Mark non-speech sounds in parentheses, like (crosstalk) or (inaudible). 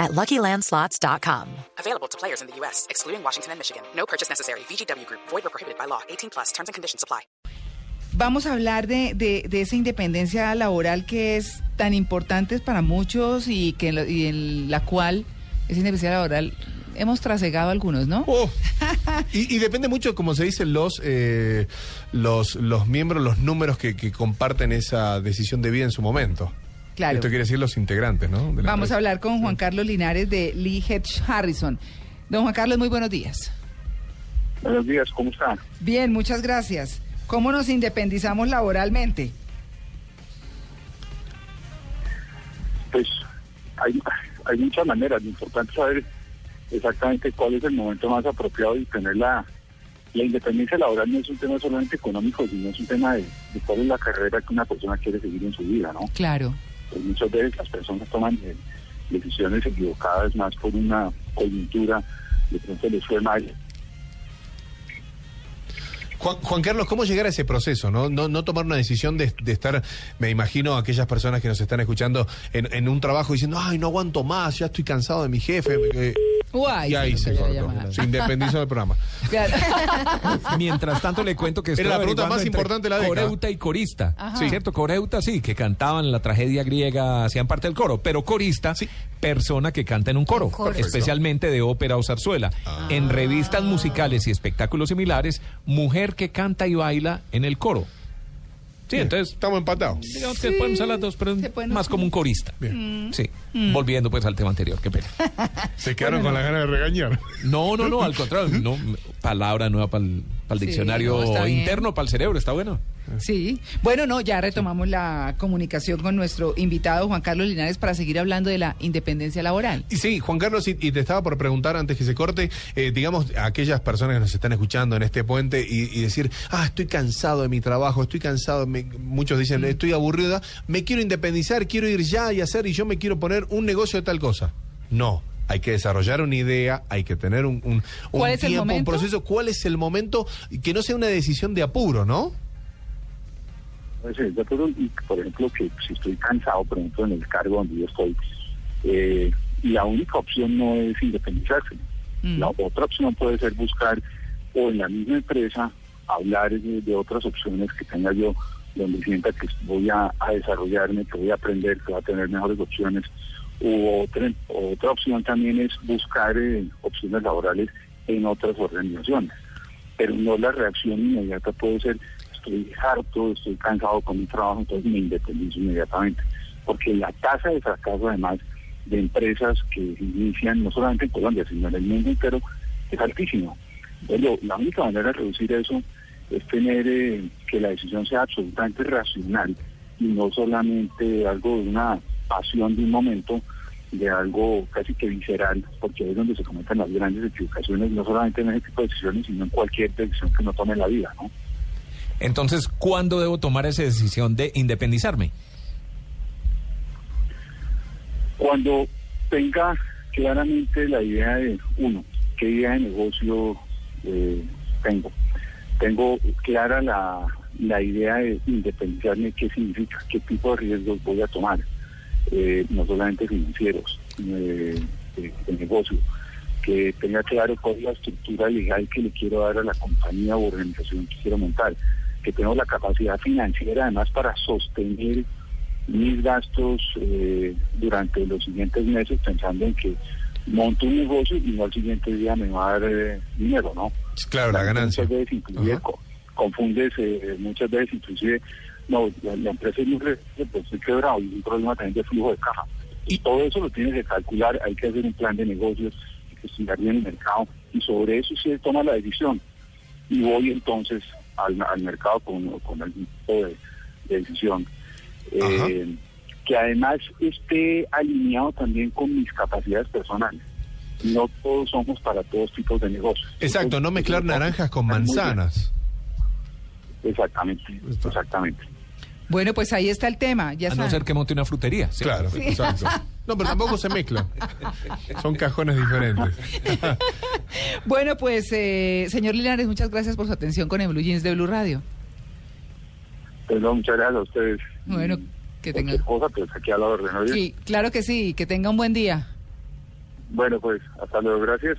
at LuckyLandSlots.com. Available to players in the U.S., excluding Washington and Michigan. No purchase necessary. VGW Group. Void or prohibited by law. 18 plus. Terms and conditions apply. Vamos a hablar de, de, de esa independencia laboral que es tan importante para muchos y, que, y en la cual esa independencia laboral hemos trasegado algunos, ¿no? Oh. (laughs) Y, y depende mucho, como se dicen, los, eh, los, los miembros, los números que, que comparten esa decisión de vida en su momento. Claro. Esto quiere decir los integrantes, ¿no? Vamos a hablar con Juan Carlos Linares de Lee Hedge Harrison. Don Juan Carlos, muy buenos días. Buenos días, ¿cómo está? Bien, muchas gracias. ¿Cómo nos independizamos laboralmente? Pues hay, hay muchas maneras. Lo importante es saber exactamente cuál es el momento más apropiado y tener la, la independencia laboral no es un tema solamente económico, sino es un tema de, de cuál es la carrera que una persona quiere seguir en su vida, ¿no? Claro. Pues muchas veces las personas toman decisiones equivocadas más por una coyuntura, de pronto les fue mal. Juan, Juan Carlos, ¿cómo llegar a ese proceso? No, no, no tomar una decisión de, de estar, me imagino, aquellas personas que nos están escuchando en, en un trabajo diciendo, ay, no aguanto más, ya estoy cansado de mi jefe. eh, y ahí se la cortó. Se independizó del programa. (laughs) Claro. (laughs) Mientras tanto le cuento que Era estoy la pregunta más importante de la década. Coreuta y corista. Sí, ¿cierto? Coreuta sí, que cantaban la tragedia griega, hacían parte del coro, pero corista, Sí. persona que canta en un coro, especialmente de ópera o zarzuela. En revistas musicales y espectáculos similares, mujer que canta y baila en el coro. Sí, entonces Estamos empatados. digamos que podemos ser las dos, pero pueden- más como un corista. Sí, volviendo pues al tema anterior, qué pena. (laughs) Se quedaron con la ganas de regañar. No, no, no, al contrario, no, palabra nueva para el Sí, diccionario no, está bien. interno, para el cerebro, está bueno. Sí. Bueno, no, ya retomamos la comunicación con nuestro invitado Juan Carlos Linares para seguir hablando de la independencia laboral. Sí, Juan Carlos, y, y te estaba por preguntar antes que se corte, eh, digamos, a aquellas personas que nos están escuchando en este puente y, y decir, ah, estoy cansado de mi trabajo, estoy cansado, me- muchos dicen, estoy aburrida, me quiero independizar, quiero ir ya y hacer, y yo me quiero poner un negocio de tal cosa. No. Hay que desarrollar una idea, hay que tener un, un, un ¿Cuál es el tiempo, un proceso. ¿Cuál es el momento? Que no sea una decisión de apuro, ¿no? De acuerdo, y, por ejemplo, que si estoy cansado, por ejemplo, en el cargo donde yo estoy, eh, la única opción no es independizarse. Mm. La otra opción puede ser buscar o en la misma empresa hablar de, de otras opciones que tenga yo, donde sienta que voy a, a desarrollarme, que voy a aprender, que voy a tener mejores opciones. U otra, otra opción también es buscar eh, opciones laborales en otras organizaciones. Pero no la reacción inmediata puede ser, estoy harto, estoy cansado con mi trabajo, entonces me independizo inmediatamente. Porque la tasa de fracaso, además, de empresas que inician no solamente en Colombia, sino en el mundo entero, es altísimo. Entonces, la única manera de reducir eso es tener eh, que la decisión sea absolutamente racional y no solamente algo de una pasión de un momento, de algo casi que visceral, porque es donde se cometen las grandes equivocaciones, no solamente en ese tipo de decisiones, sino en cualquier decisión que uno tome en la vida, ¿no? Entonces, ¿cuándo debo tomar esa decisión de independizarme? Cuando tenga claramente la idea de, uno, qué idea de negocio eh, tengo. Tengo clara la, la idea de independizarme, qué significa, qué tipo de riesgos voy a tomar, eh, no solamente financieros, eh, de, de negocio. Que tenga claro cuál es la estructura legal que le quiero dar a la compañía o organización que quiero montar. Que tengo la capacidad financiera además para sostener mis gastos eh, durante los siguientes meses pensando en que monto un negocio y no al siguiente día me va a dar eh, dinero, ¿no? Claro, la ganancia. Muchas veces inclusive co- confundes, eh, muchas veces inclusive, no, la, la empresa es muy pues estoy quebrado y un problema también de flujo de caja. Y todo eso lo tienes que calcular, hay que hacer un plan de negocios, hay que estudiar bien el mercado y sobre eso se toma la decisión. Y voy entonces al, al mercado con, con algún tipo de, de decisión. Eh, que además esté alineado también con mis capacidades personales. No todos somos para todos tipos de negocios. Exacto, no mezclar naranjas con manzanas. Exactamente, exactamente. Bueno, pues ahí está el tema. Ya A no ser que monte una frutería. ¿sí? Claro, exacto. (laughs) No, pero tampoco se mezclan. Son cajones diferentes. (laughs) Bueno, pues, eh, señor Linares, muchas gracias por su atención con el Blue Jeans de Blue Radio. No, muchas gracias a ustedes. Bueno, que tenga. Cosa, pues aquí a la orden, ¿no? Sí, claro que sí, que tenga un buen día. Bueno, pues hasta luego, gracias.